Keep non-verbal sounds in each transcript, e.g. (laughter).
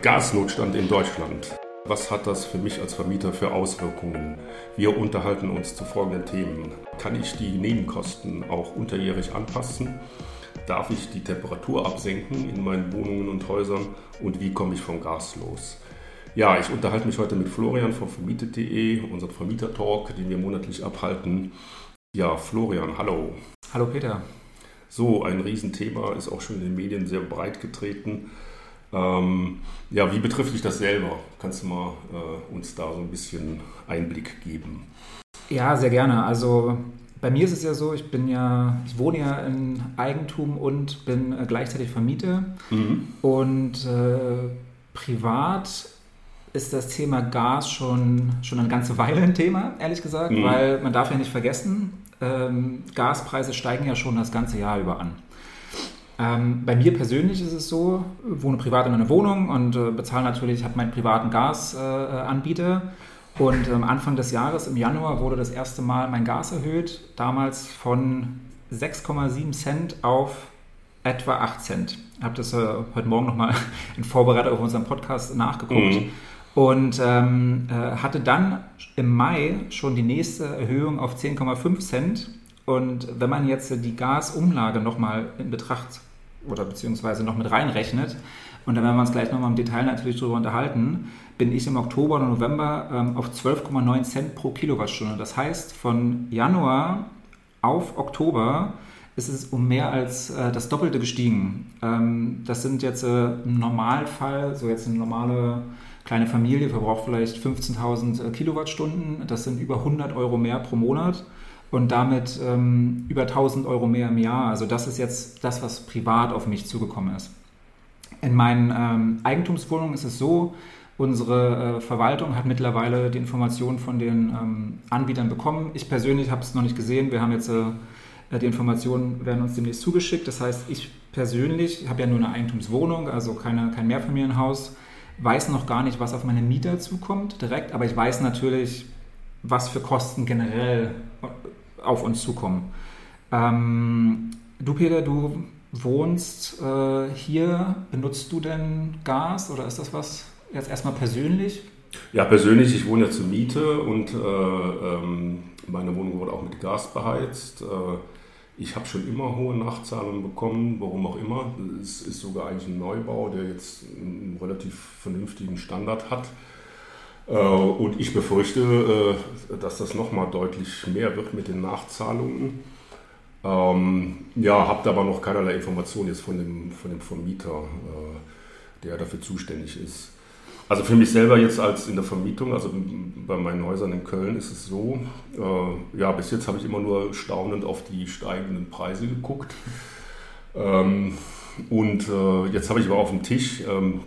Gasnotstand in Deutschland. Was hat das für mich als Vermieter für Auswirkungen? Wir unterhalten uns zu folgenden Themen. Kann ich die Nebenkosten auch unterjährig anpassen? Darf ich die Temperatur absenken in meinen Wohnungen und Häusern? Und wie komme ich vom Gas los? Ja, ich unterhalte mich heute mit Florian von vermietet.de, unserem Vermieter-Talk, den wir monatlich abhalten. Ja, Florian, hallo. Hallo Peter. So, ein Riesenthema ist auch schon in den Medien sehr breit getreten. Ähm, ja, wie betrifft dich das selber? Kannst du mal äh, uns da so ein bisschen Einblick geben? Ja, sehr gerne. Also bei mir ist es ja so, ich bin ja, ich wohne ja in Eigentum und bin äh, gleichzeitig Vermieter. Mhm. Und äh, privat ist das Thema Gas schon, schon eine ganze Weile ein Thema, ehrlich gesagt, mhm. weil man darf ja nicht vergessen, ähm, Gaspreise steigen ja schon das ganze Jahr über an. Ähm, bei mir persönlich ist es so, ich wohne privat in einer Wohnung und äh, bezahle natürlich, habe meinen privaten Gasanbieter. Äh, und ähm, Anfang des Jahres, im Januar, wurde das erste Mal mein Gas erhöht, damals von 6,7 Cent auf etwa 8 Cent. Ich habe das äh, heute Morgen nochmal (laughs) in Vorbereitung auf unseren Podcast nachgeguckt. Mhm. Und ähm, äh, hatte dann im Mai schon die nächste Erhöhung auf 10,5 Cent. Und wenn man jetzt die Gasumlage nochmal in Betracht oder beziehungsweise noch mit reinrechnet, und dann werden wir uns gleich nochmal im Detail natürlich darüber unterhalten, bin ich im Oktober oder November ähm, auf 12,9 Cent pro Kilowattstunde. Das heißt, von Januar auf Oktober ist es um mehr als äh, das Doppelte gestiegen. Ähm, das sind jetzt äh, im Normalfall, so jetzt eine normale kleine Familie verbraucht vielleicht 15.000 äh, Kilowattstunden. Das sind über 100 Euro mehr pro Monat und damit ähm, über 1000 Euro mehr im Jahr. Also das ist jetzt das, was privat auf mich zugekommen ist. In meinen ähm, Eigentumswohnungen ist es so, unsere äh, Verwaltung hat mittlerweile die Informationen von den ähm, Anbietern bekommen. Ich persönlich habe es noch nicht gesehen. Wir haben jetzt äh, die Informationen werden uns demnächst zugeschickt. Das heißt, ich persönlich habe ja nur eine Eigentumswohnung, also keine, kein Mehrfamilienhaus, weiß noch gar nicht, was auf meine Mieter zukommt direkt, aber ich weiß natürlich, was für Kosten generell auf uns zukommen. Ähm, du, Peter, du wohnst äh, hier. Benutzt du denn Gas oder ist das was jetzt erstmal persönlich? Ja, persönlich. Ich wohne ja zur Miete und äh, ähm, meine Wohnung wurde auch mit Gas beheizt. Äh, ich habe schon immer hohe Nachzahlungen bekommen, warum auch immer. Es ist sogar eigentlich ein Neubau, der jetzt einen relativ vernünftigen Standard hat. Äh, und ich befürchte, äh, dass das nochmal deutlich mehr wird mit den Nachzahlungen. Ähm, ja, habe aber noch keinerlei Informationen jetzt von dem, von dem Vermieter, äh, der dafür zuständig ist. Also für mich selber jetzt als in der Vermietung, also bei meinen Häusern in Köln ist es so, äh, ja, bis jetzt habe ich immer nur staunend auf die steigenden Preise geguckt. Ähm, und äh, jetzt habe ich aber auf dem Tisch ähm,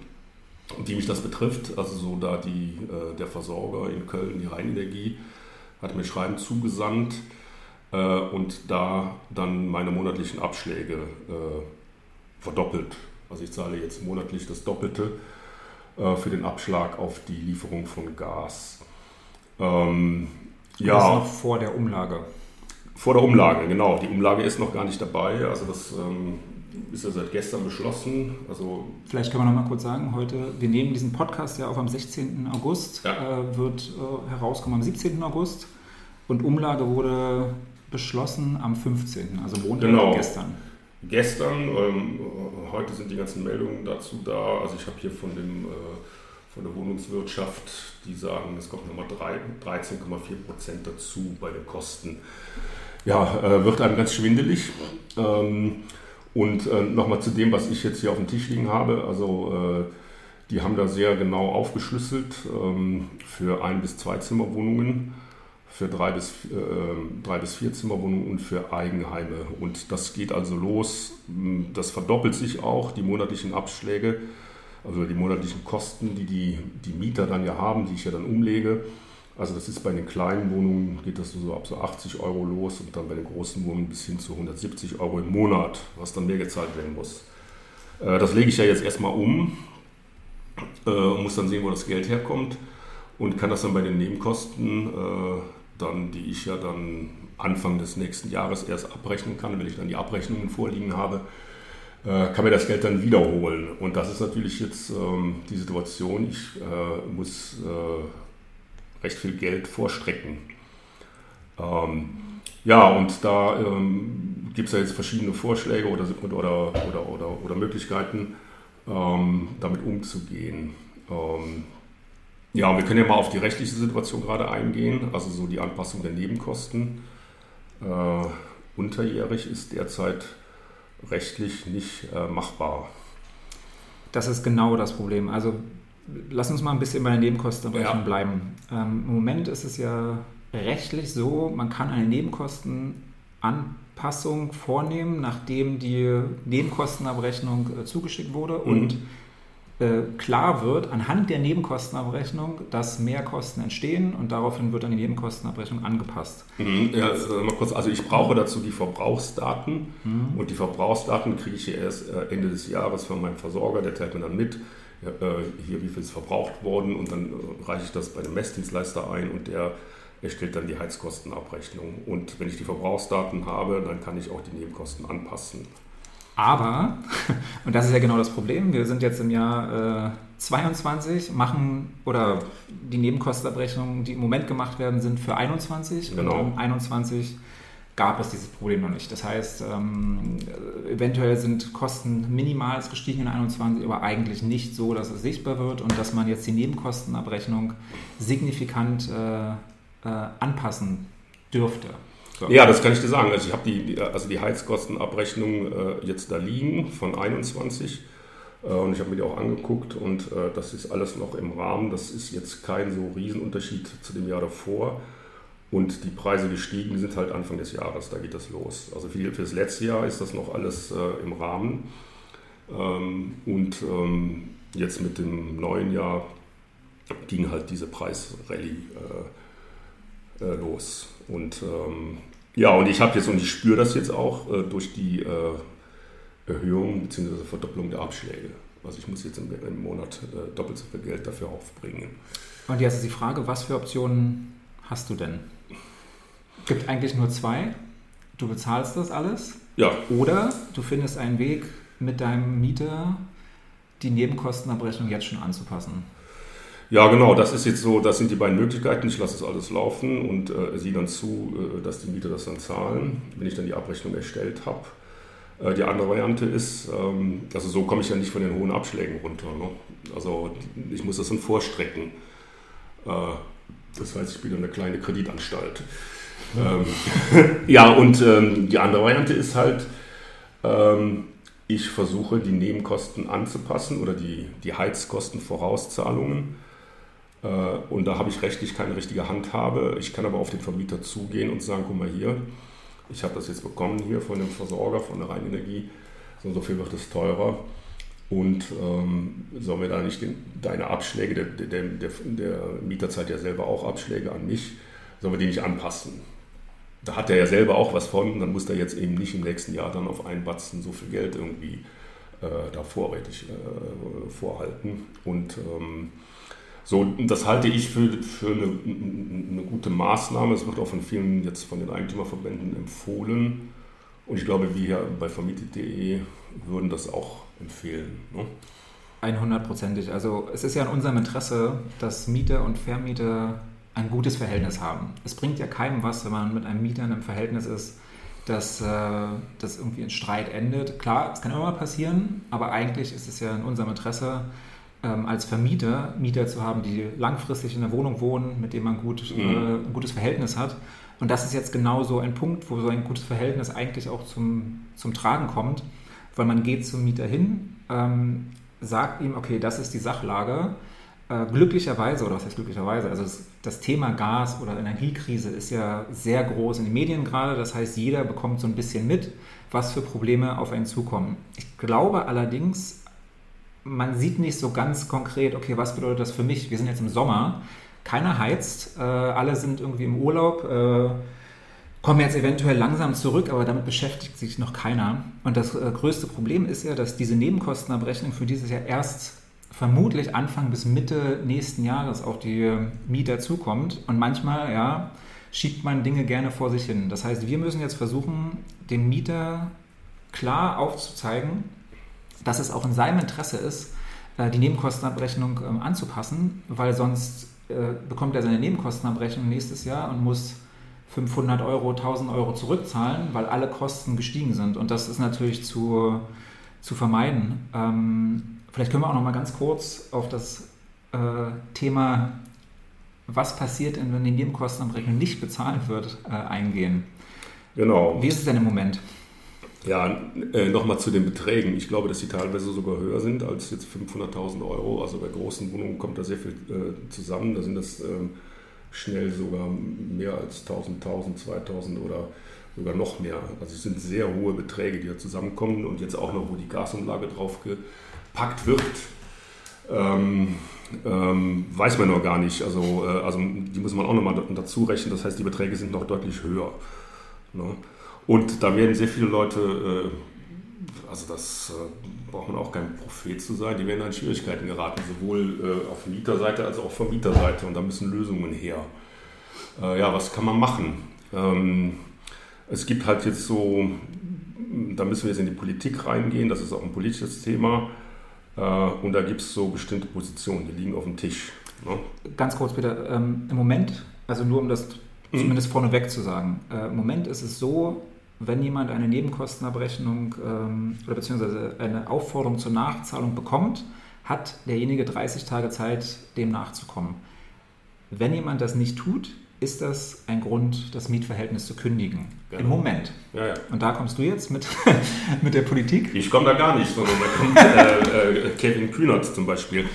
wie mich das betrifft, also so da die, äh, der Versorger in Köln, die Rheinenergie, hat mir Schreiben zugesandt äh, und da dann meine monatlichen Abschläge äh, verdoppelt. Also ich zahle jetzt monatlich das Doppelte äh, für den Abschlag auf die Lieferung von Gas. Ähm, ja, das ist noch vor der Umlage. Vor der Umlage, genau. Die Umlage ist noch gar nicht dabei. Also das ähm, ist ja seit gestern beschlossen. Also Vielleicht können wir noch mal kurz sagen, heute, wir nehmen diesen Podcast ja auf am 16. August, ja. äh, wird äh, herauskommen am 17. August und Umlage wurde beschlossen am 15., also Montag genau. gestern. Gestern, ähm, heute sind die ganzen Meldungen dazu da. Also ich habe hier von dem äh, von der Wohnungswirtschaft, die sagen, es kommt nochmal 13,4 Prozent dazu bei den Kosten. Ja, äh, wird einem ganz schwindelig. Ähm, und äh, nochmal zu dem, was ich jetzt hier auf dem Tisch liegen habe. Also äh, die haben da sehr genau aufgeschlüsselt ähm, für ein bis zwei Zimmerwohnungen, für drei bis, äh, drei bis vier Zimmerwohnungen und für Eigenheime. Und das geht also los. Das verdoppelt sich auch, die monatlichen Abschläge, also die monatlichen Kosten, die die, die Mieter dann ja haben, die ich ja dann umlege. Also das ist bei den kleinen Wohnungen geht das so ab so 80 Euro los und dann bei den großen Wohnungen bis hin zu 170 Euro im Monat, was dann mehr gezahlt werden muss. Äh, das lege ich ja jetzt erstmal um äh, und muss dann sehen, wo das Geld herkommt und kann das dann bei den Nebenkosten, äh, dann, die ich ja dann Anfang des nächsten Jahres erst abrechnen kann, wenn ich dann die Abrechnungen vorliegen habe, kann mir das Geld dann wiederholen. Und das ist natürlich jetzt ähm, die Situation. Ich muss recht viel Geld vorstrecken. Ähm, ja, und da ähm, gibt es ja jetzt verschiedene Vorschläge oder, oder, oder, oder, oder Möglichkeiten, ähm, damit umzugehen. Ähm, ja, wir können ja mal auf die rechtliche Situation gerade eingehen, also so die Anpassung der Nebenkosten. Äh, unterjährig ist derzeit rechtlich nicht äh, machbar. Das ist genau das Problem. Also lass uns mal ein bisschen bei der Nebenkostenabrechnung ja. bleiben. Ähm, Im Moment ist es ja rechtlich so, man kann eine Nebenkostenanpassung vornehmen, nachdem die Nebenkostenabrechnung äh, zugeschickt wurde mhm. und äh, klar wird anhand der Nebenkostenabrechnung, dass mehr Kosten entstehen und daraufhin wird dann die Nebenkostenabrechnung angepasst. Mhm, ja, mal kurz, also ich brauche dazu die Verbrauchsdaten mhm. und die Verbrauchsdaten kriege ich erst äh, Ende des Jahres von meinem Versorger, der teilt mir dann mit, hier wie viel ist verbraucht worden und dann reiche ich das bei dem Messdienstleister ein und der erstellt dann die Heizkostenabrechnung. Und wenn ich die Verbrauchsdaten habe, dann kann ich auch die Nebenkosten anpassen. Aber, (laughs) und das ist ja genau das Problem, wir sind jetzt im Jahr äh, 22, machen, oder die Nebenkostenabrechnungen, die im Moment gemacht werden, sind für 21. Genau. Und 21 gab es dieses Problem noch nicht. Das heißt, ähm, eventuell sind Kosten minimal gestiegen in 21, aber eigentlich nicht so, dass es sichtbar wird und dass man jetzt die Nebenkostenabrechnung signifikant äh, äh, anpassen dürfte. So. Ja, das kann ich dir sagen. Also ich habe die, also die Heizkostenabrechnung äh, jetzt da liegen von 21 äh, und ich habe mir die auch angeguckt und äh, das ist alles noch im Rahmen. Das ist jetzt kein so Riesenunterschied zu dem Jahr davor. Und die Preise gestiegen sind halt Anfang des Jahres, da geht das los. Also für, für das letzte Jahr ist das noch alles äh, im Rahmen. Ähm, und ähm, jetzt mit dem neuen Jahr ging halt diese Preisrallye äh, äh, los. Und ähm, ja, und ich habe jetzt und ich spüre das jetzt auch äh, durch die äh, Erhöhung bzw. Verdopplung der Abschläge. Also ich muss jetzt im, im Monat äh, doppelt so viel Geld dafür aufbringen. Und jetzt ist die Frage, was für Optionen hast du denn? Gibt eigentlich nur zwei. Du bezahlst das alles. Ja. Oder du findest einen Weg, mit deinem Mieter die Nebenkostenabrechnung jetzt schon anzupassen. Ja, genau, das ist jetzt so, das sind die beiden Möglichkeiten. Ich lasse es alles laufen und äh, sehe dann zu, äh, dass die Mieter das dann zahlen, wenn ich dann die Abrechnung erstellt habe. Äh, die andere Variante ist, ähm, also so komme ich ja nicht von den hohen Abschlägen runter. Ne? Also ich muss das dann vorstrecken. Äh, das heißt, ich bin eine kleine Kreditanstalt. Ähm, (laughs) ja, und ähm, die andere Variante ist halt, ähm, ich versuche die Nebenkosten anzupassen oder die, die Heizkostenvorauszahlungen äh, und da habe ich rechtlich keine richtige Handhabe. Ich kann aber auf den Vermieter zugehen und sagen, guck mal hier, ich habe das jetzt bekommen hier von dem Versorger, von der Rheinenergie, so so viel wird es teurer. Und ähm, sollen wir da nicht den, deine Abschläge, der, der, der, der, Mieter zahlt ja selber auch Abschläge an mich, sollen wir die nicht anpassen? Da hat er ja selber auch was von, dann muss er jetzt eben nicht im nächsten Jahr dann auf einen Batzen so viel Geld irgendwie äh, da vorrätig äh, vorhalten. Und ähm, so, das halte ich für, für eine, eine gute Maßnahme. Es wird auch von vielen jetzt von den Eigentümerverbänden empfohlen. Und ich glaube, wir hier bei vermietet.de würden das auch empfehlen. Ne? 100%ig. Also es ist ja in unserem Interesse, dass Mieter und Vermieter ein gutes Verhältnis haben. Es bringt ja keinem was, wenn man mit einem Mieter in einem Verhältnis ist, dass äh, das irgendwie in Streit endet. Klar, es kann immer mal passieren, aber eigentlich ist es ja in unserem Interesse, ähm, als Vermieter Mieter zu haben, die langfristig in der Wohnung wohnen, mit denen man gut, mhm. äh, ein gutes Verhältnis hat. Und das ist jetzt genau so ein Punkt, wo so ein gutes Verhältnis eigentlich auch zum, zum Tragen kommt, weil man geht zum Mieter hin, ähm, sagt ihm, okay, das ist die Sachlage. Äh, glücklicherweise, oder was heißt glücklicherweise, also das, das Thema Gas oder Energiekrise ist ja sehr groß in den Medien gerade. Das heißt, jeder bekommt so ein bisschen mit, was für Probleme auf einen zukommen. Ich glaube allerdings, man sieht nicht so ganz konkret, okay, was bedeutet das für mich? Wir sind jetzt im Sommer, keiner heizt, äh, alle sind irgendwie im Urlaub, äh, kommen jetzt eventuell langsam zurück, aber damit beschäftigt sich noch keiner. Und das äh, größte Problem ist ja, dass diese Nebenkostenabrechnung für dieses Jahr erst vermutlich Anfang bis Mitte nächsten Jahres auf die Mieter zukommt. Und manchmal, ja, schiebt man Dinge gerne vor sich hin. Das heißt, wir müssen jetzt versuchen, dem Mieter klar aufzuzeigen, dass es auch in seinem Interesse ist, äh, die Nebenkostenabrechnung ähm, anzupassen, weil sonst äh, bekommt er seine Nebenkostenabrechnung nächstes Jahr und muss 500 Euro, 1000 Euro zurückzahlen, weil alle Kosten gestiegen sind. Und das ist natürlich zu, zu vermeiden. Ähm, vielleicht können wir auch noch mal ganz kurz auf das äh, Thema, was passiert, wenn die Nebenkostenabrechnung nicht bezahlt wird, äh, eingehen. Genau. Wie ist es denn im Moment? Ja, äh, nochmal zu den Beträgen. Ich glaube, dass die teilweise sogar höher sind als jetzt 500.000 Euro. Also bei großen Wohnungen kommt da sehr viel äh, zusammen. Da sind das äh, schnell sogar mehr als 1000, 1000, 2000 oder sogar noch mehr. Also es sind sehr hohe Beträge, die da zusammenkommen. Und jetzt auch noch, wo die Gasumlage drauf gepackt wird, ähm, ähm, weiß man noch gar nicht. Also, äh, also die muss man auch nochmal dazu rechnen. Das heißt, die Beträge sind noch deutlich höher. Ne? Und da werden sehr viele Leute, äh, also das äh, braucht man auch kein Prophet zu sein, die werden in Schwierigkeiten geraten, sowohl äh, auf Mieterseite als auch Vermieterseite. Und da müssen Lösungen her. ja, was kann man machen? Ähm, es gibt halt jetzt so, da müssen wir jetzt in die Politik reingehen, das ist auch ein politisches Thema. Und da gibt es so bestimmte Positionen, die liegen auf dem Tisch. Ne? Ganz kurz bitte, ähm, im Moment, also nur um das mhm. zumindest vorneweg zu sagen, im Moment ist es so, wenn jemand eine Nebenkostenabrechnung ähm, oder beziehungsweise eine Aufforderung zur Nachzahlung bekommt, hat derjenige 30 Tage Zeit, dem nachzukommen. Wenn jemand das nicht tut, ist das ein Grund, das Mietverhältnis zu kündigen. Genau. Im Moment. Ja, ja. Und da kommst du jetzt mit, (laughs) mit der Politik? Ich komme da gar nicht, sondern da kommt äh, äh, Kevin Kühnert zum Beispiel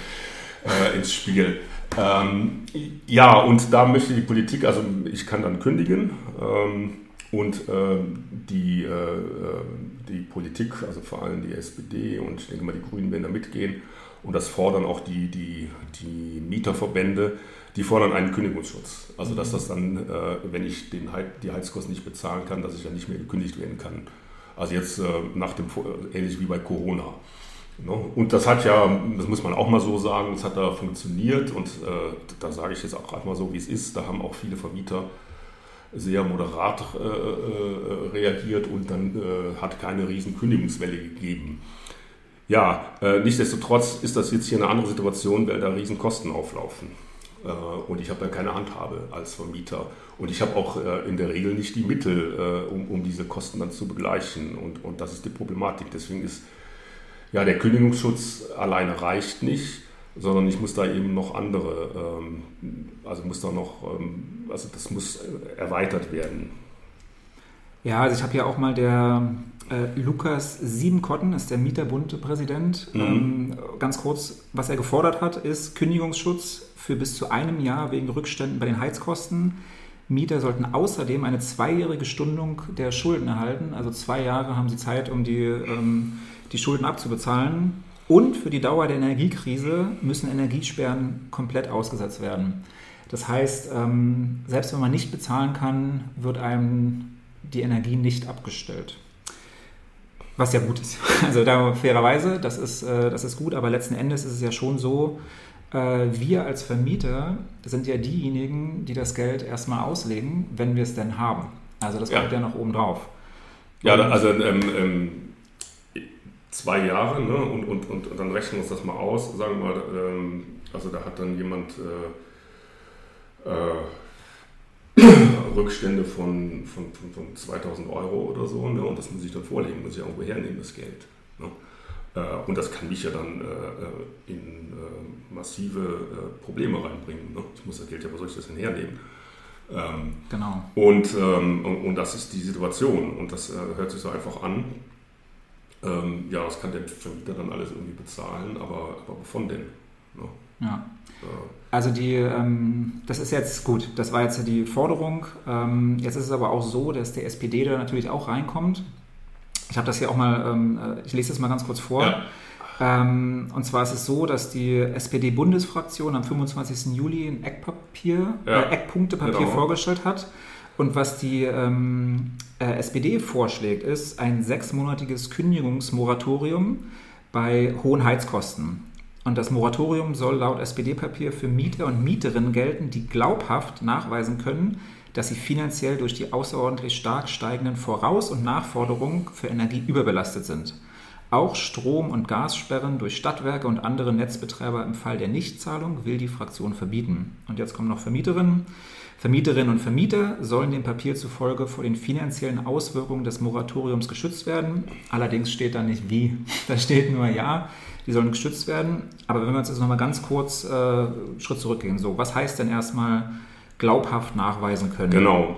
äh, ins Spiel. Ähm, ja, und da möchte die Politik, also ich kann dann kündigen. Ähm, und äh, die, äh, äh, die Politik, also vor allem die SPD und ich denke mal, die Grünen werden da mitgehen. Und das fordern auch die, die, die Mieterverbände, die fordern einen Kündigungsschutz. Also dass das dann, äh, wenn ich den, die Heizkosten nicht bezahlen kann, dass ich dann nicht mehr gekündigt werden kann. Also jetzt äh, nach dem, ähnlich wie bei Corona. Ne? Und das hat ja, das muss man auch mal so sagen, das hat da funktioniert und äh, da sage ich jetzt auch gerade mal so, wie es ist. Da haben auch viele Vermieter sehr moderat äh, äh, reagiert und dann äh, hat keine riesen Kündigungswelle gegeben. Ja, äh, nichtsdestotrotz ist das jetzt hier eine andere Situation, weil da riesen Kosten auflaufen. Äh, und ich habe dann keine Handhabe als Vermieter. Und ich habe auch äh, in der Regel nicht die Mittel, um, um diese Kosten dann zu begleichen. Und, und das ist die Problematik. Deswegen ist ja der Kündigungsschutz alleine reicht nicht sondern ich muss da eben noch andere, ähm, also muss da noch, ähm, also das muss erweitert werden. Ja, also ich habe hier auch mal der äh, Lukas Siebenkotten, ist der Mieterbund-Präsident. Mhm. Ähm, ganz kurz, was er gefordert hat, ist Kündigungsschutz für bis zu einem Jahr wegen Rückständen bei den Heizkosten. Mieter sollten außerdem eine zweijährige Stundung der Schulden erhalten. Also zwei Jahre haben sie Zeit, um die, ähm, die Schulden abzubezahlen. Und für die Dauer der Energiekrise müssen Energiesperren komplett ausgesetzt werden. Das heißt, ähm, selbst wenn man nicht bezahlen kann, wird einem die Energie nicht abgestellt. Was ja gut ist. (laughs) Also da fairerweise, das ist, äh, das ist gut, aber letzten Endes ist es ja schon so, äh, wir als Vermieter sind ja diejenigen, die das Geld erstmal auslegen, wenn wir es denn haben. Also das kommt ja, ja noch oben drauf. Ja, also ähm, ähm zwei Jahre ne? und, und, und, und, dann rechnen wir uns das mal aus. Sagen wir mal, ähm, also da hat dann jemand äh, äh, Rückstände von, von, von, von, 2000 Euro oder so ne? und das muss ich dann vorlegen, muss ich irgendwo hernehmen, das Geld. Ne? Äh, und das kann mich ja dann äh, in äh, massive äh, Probleme reinbringen. Ne? Ich muss das Geld ja, wo soll ich das denn hernehmen? Ähm, genau. Und, ähm, und, und, das ist die Situation und das hört sich so einfach an. Ähm, ja, das kann der Vermieter dann alles irgendwie bezahlen, aber, aber wovon denn? Ne? Ja. Also die, ähm, das ist jetzt gut, das war jetzt die Forderung. Ähm, jetzt ist es aber auch so, dass der SPD da natürlich auch reinkommt. Ich habe das hier auch mal, ähm, äh, ich lese das mal ganz kurz vor. Ja. Ähm, und zwar ist es so, dass die SPD-Bundesfraktion am 25. Juli ein Eckpapier, ja. äh, Eckpunktepapier genau. vorgestellt hat. Und was die ähm, äh, SPD vorschlägt, ist ein sechsmonatiges Kündigungsmoratorium bei hohen Heizkosten. Und das Moratorium soll laut SPD-Papier für Mieter und Mieterinnen gelten, die glaubhaft nachweisen können, dass sie finanziell durch die außerordentlich stark steigenden Voraus- und Nachforderungen für Energie überbelastet sind. Auch Strom- und Gassperren durch Stadtwerke und andere Netzbetreiber im Fall der Nichtzahlung will die Fraktion verbieten. Und jetzt kommen noch Vermieterinnen. Vermieterinnen und Vermieter sollen dem Papier zufolge vor den finanziellen Auswirkungen des Moratoriums geschützt werden. Allerdings steht da nicht wie. (laughs) Da steht nur ja, die sollen geschützt werden. Aber wenn wir uns jetzt nochmal ganz kurz äh, einen Schritt zurückgehen, so, was heißt denn erstmal glaubhaft nachweisen können? Genau.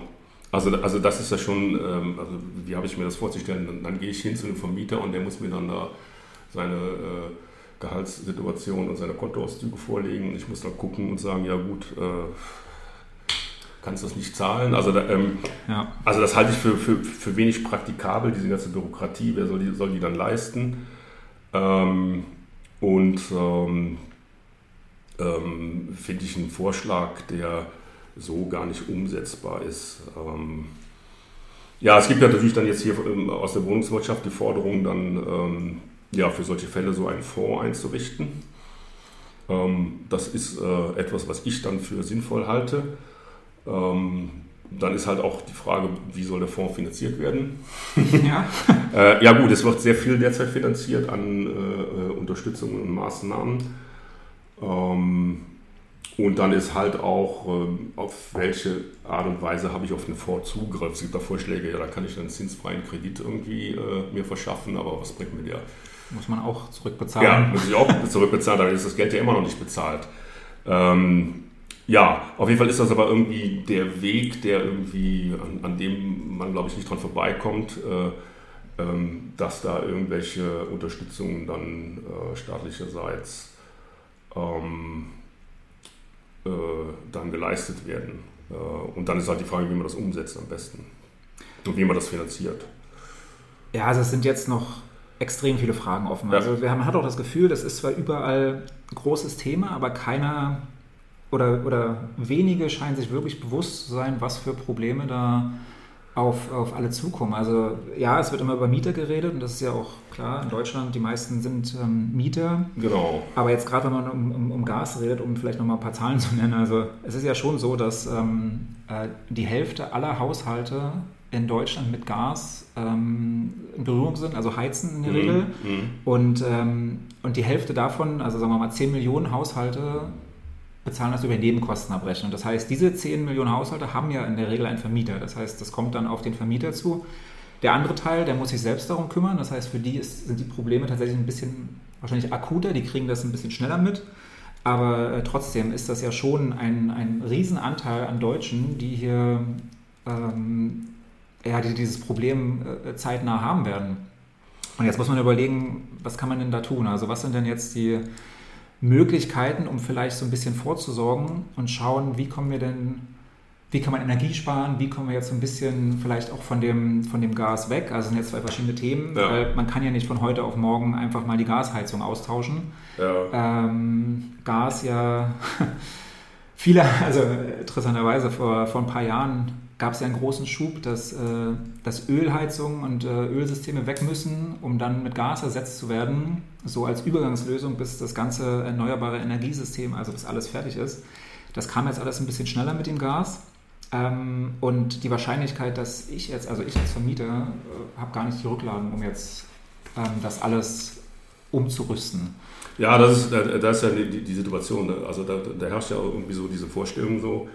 Also, also das ist ja schon, ähm, also wie habe ich mir das vorzustellen? Dann, dann, gehe ich hin zu einem Vermieter und der muss mir dann da seine äh, Gehaltssituation und seine Kontoauszüge vorlegen. Ich muss dann gucken und sagen, ja gut, äh, kannst das nicht zahlen. Also, da, ähm, ja. also das halte ich für, für, für wenig praktikabel, diese ganze Bürokratie. Wer soll die, soll die dann leisten? Ähm, und ähm, ähm finde ich einen Vorschlag, der so gar nicht umsetzbar ist. Ähm, ja, es gibt ja natürlich dann jetzt hier ähm, aus der Wohnungswirtschaft die Forderung, dann ja, für solche Fälle so einen Fonds einzurichten. das ist äh, etwas, was ich dann für sinnvoll halte. Ähm, dann ist halt auch die Frage, wie soll der Fonds finanziert werden? Ja, (laughs) äh, ja gut, es wird sehr viel derzeit finanziert an äh, äh Unterstützung und Maßnahmen. Ähm, und dann ist halt auch, äh, auf welche Art und Weise habe ich auf den Fonds Zugriff. Es gibt da Vorschläge, ja, da kann ich dann einen zinsfreien Kredit irgendwie äh, mir verschaffen, aber was bringt mir der? Muss man auch zurückbezahlen. Ja, muss ich auch zurückbezahlen, (laughs) dann ist das Geld ja immer noch nicht bezahlt. Ähm, ja, auf jeden Fall ist das aber irgendwie der Weg, der irgendwie, an, an dem man, glaube ich, nicht dran vorbeikommt, äh, ähm, dass da irgendwelche Unterstützungen dann äh, staatlicherseits ähm, äh, dann geleistet werden. Äh, und dann ist halt die Frage, wie man das umsetzt am besten und wie man das finanziert. Ja, also es sind jetzt noch extrem viele Fragen offen. Ja. Also wir haben, man hat auch das Gefühl, das ist zwar überall ein großes Thema, aber keiner oder, oder wenige scheinen sich wirklich bewusst zu sein, was für Probleme da auf, auf alle zukommen. Also ja, es wird immer über Mieter geredet und das ist ja auch klar, in Deutschland die meisten sind ähm, Mieter. Genau. Aber jetzt gerade, wenn man um, um, um, Gas redet, um vielleicht nochmal ein paar Zahlen (laughs) zu nennen, also es ist ja schon so, dass ähm, äh, die Hälfte aller Haushalte in Deutschland mit Gas ähm, in Berührung sind, also heizen in der mhm. Regel. Mhm. Und, ähm, und die Hälfte davon, also sagen wir mal 10 Millionen Haushalte, bezahlen das über Nebenkostenabrechnung. Das heißt, diese 10 Millionen Haushalte haben ja in der Regel einen Vermieter. Das heißt, das kommt dann auf den Vermieter zu. Der andere Teil, der muss sich selbst darum kümmern. Das heißt, für die ist, sind die Probleme tatsächlich ein bisschen wahrscheinlich akuter. Die kriegen das ein bisschen schneller mit. Aber äh, trotzdem ist das ja schon ein, ein Riesenanteil an Deutschen, die hier ähm, ja, die dieses Problem äh, zeitnah haben werden. Und jetzt muss man überlegen, was kann man denn da tun? Also was sind denn jetzt die, Möglichkeiten, um vielleicht so ein bisschen vorzusorgen und schauen, wie kommen wir denn, wie kann man Energie sparen, wie kommen wir jetzt so ein bisschen vielleicht auch von dem, von dem Gas weg. Also sind jetzt zwei verschiedene Themen, ja. weil man kann ja nicht von heute auf morgen einfach mal die Gasheizung austauschen. Ja. Ähm, Gas ja, (laughs) viele, also interessanterweise vor, vor ein paar Jahren gab es ja einen großen Schub, dass, äh, dass Ölheizungen und äh, Ölsysteme weg müssen, um dann mit Gas ersetzt zu werden, so als Übergangslösung, bis das ganze erneuerbare Energiesystem, also bis alles fertig ist. Das kam jetzt alles ein bisschen schneller mit dem Gas. Ähm, und die Wahrscheinlichkeit, dass ich jetzt, also ich als Vermieter, äh, habe gar nicht die Rücklagen, um jetzt ähm, das alles umzurüsten. Ja, das ist, das ist ja die, die Situation. Ne? Also da, da herrscht ja irgendwie so diese Vorstellung so,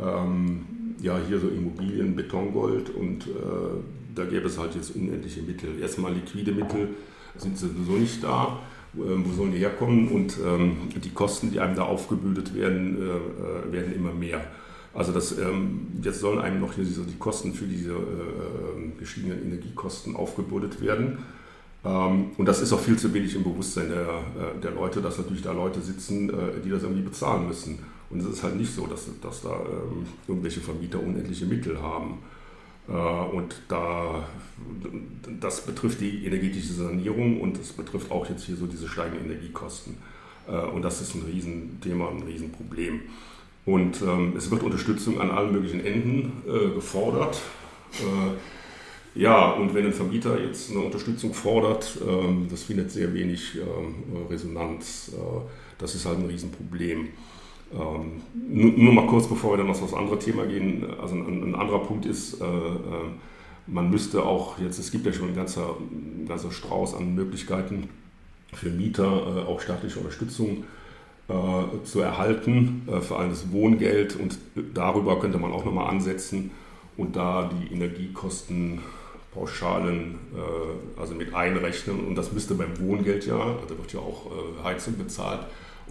ähm, ja, hier so Immobilien, Betongold und äh, da gäbe es halt jetzt unendliche Mittel. Erstmal liquide Mittel sind sowieso nicht da. Ähm, wo sollen die herkommen? Und ähm, die Kosten, die einem da aufgebürdet werden, äh, äh, werden immer mehr. Also das, ähm, jetzt sollen einem noch hier die Kosten für diese äh, gestiegenen Energiekosten aufgebürdet werden. Ähm, und das ist auch viel zu wenig im Bewusstsein der, äh, der Leute, dass natürlich da Leute sitzen, äh, die das irgendwie bezahlen müssen. Und es ist halt nicht so, dass, dass da ähm, irgendwelche Vermieter unendliche Mittel haben. Äh, und da, das betrifft die energetische Sanierung und es betrifft auch jetzt hier so diese steigenden Energiekosten. Äh, und das ist ein Riesenthema, ein Riesenproblem. Und ähm, es wird Unterstützung an allen möglichen Enden äh, gefordert. Äh, ja, und wenn ein Vermieter jetzt eine Unterstützung fordert, ähm, das findet sehr wenig ähm, Resonanz. Äh, das ist halt ein Riesenproblem. Ähm, nur, nur, mal kurz, bevor wir dann auf das andere Thema gehen. Also ein, ein anderer Punkt ist, äh, äh man müsste auch jetzt, es gibt ja schon ein ganzer, ein ganzer Strauß an Möglichkeiten für Mieter, äh, auch staatliche Unterstützung äh, zu erhalten, äh, vor allem das Wohngeld und darüber könnte man auch nochmal ansetzen und da die Energiekosten Pauschalen äh, also mit einrechnen und das müsste beim Wohngeld ja, da wird ja auch äh, Heizung bezahlt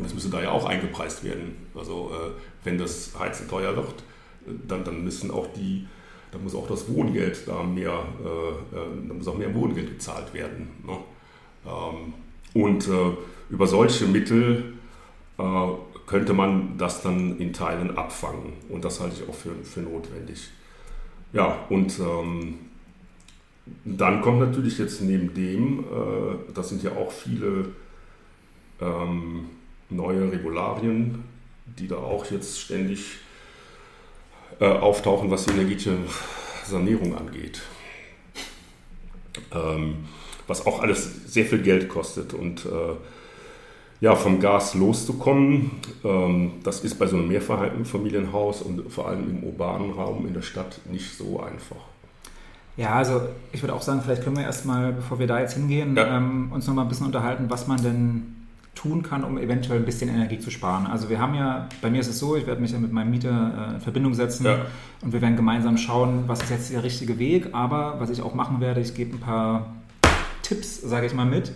und das müsste da ja auch eingepreist werden. Also äh, wenn das Heizen teuer wird, dann, dann müssen auch die, da muss auch das Wohngeld da mehr, äh, äh, muss auch mehr Wohngeld gezahlt werden. Ne? Ähm, und äh, über solche Mittel könnte man das dann in Teilen abfangen und das halte ich auch für, für notwendig. Ja, und ähm, dann kommt natürlich jetzt neben dem, äh, das sind ja auch viele ähm, neue Regularien, die da auch jetzt ständig äh, auftauchen, was die energetische Sanierung angeht. Ähm, was auch alles sehr viel Geld kostet. Und äh, ja, vom Gas loszukommen, ähm, das ist bei so einem Mehrfamilienhaus und vor allem im urbanen Raum in der Stadt nicht so einfach. Ja, also ich würde auch sagen, vielleicht können wir erstmal, bevor wir da jetzt hingehen, ja. ähm, uns nochmal ein bisschen unterhalten, was man denn tun kann, um eventuell ein bisschen Energie zu sparen. Also wir haben ja, bei mir ist es so, ich werde mich ja mit meinem Mieter äh, in Verbindung setzen ja. und wir werden gemeinsam schauen, was ist jetzt der richtige Weg. Aber was ich auch machen werde, ich gebe ein paar Tipps, sage ich mal, mit,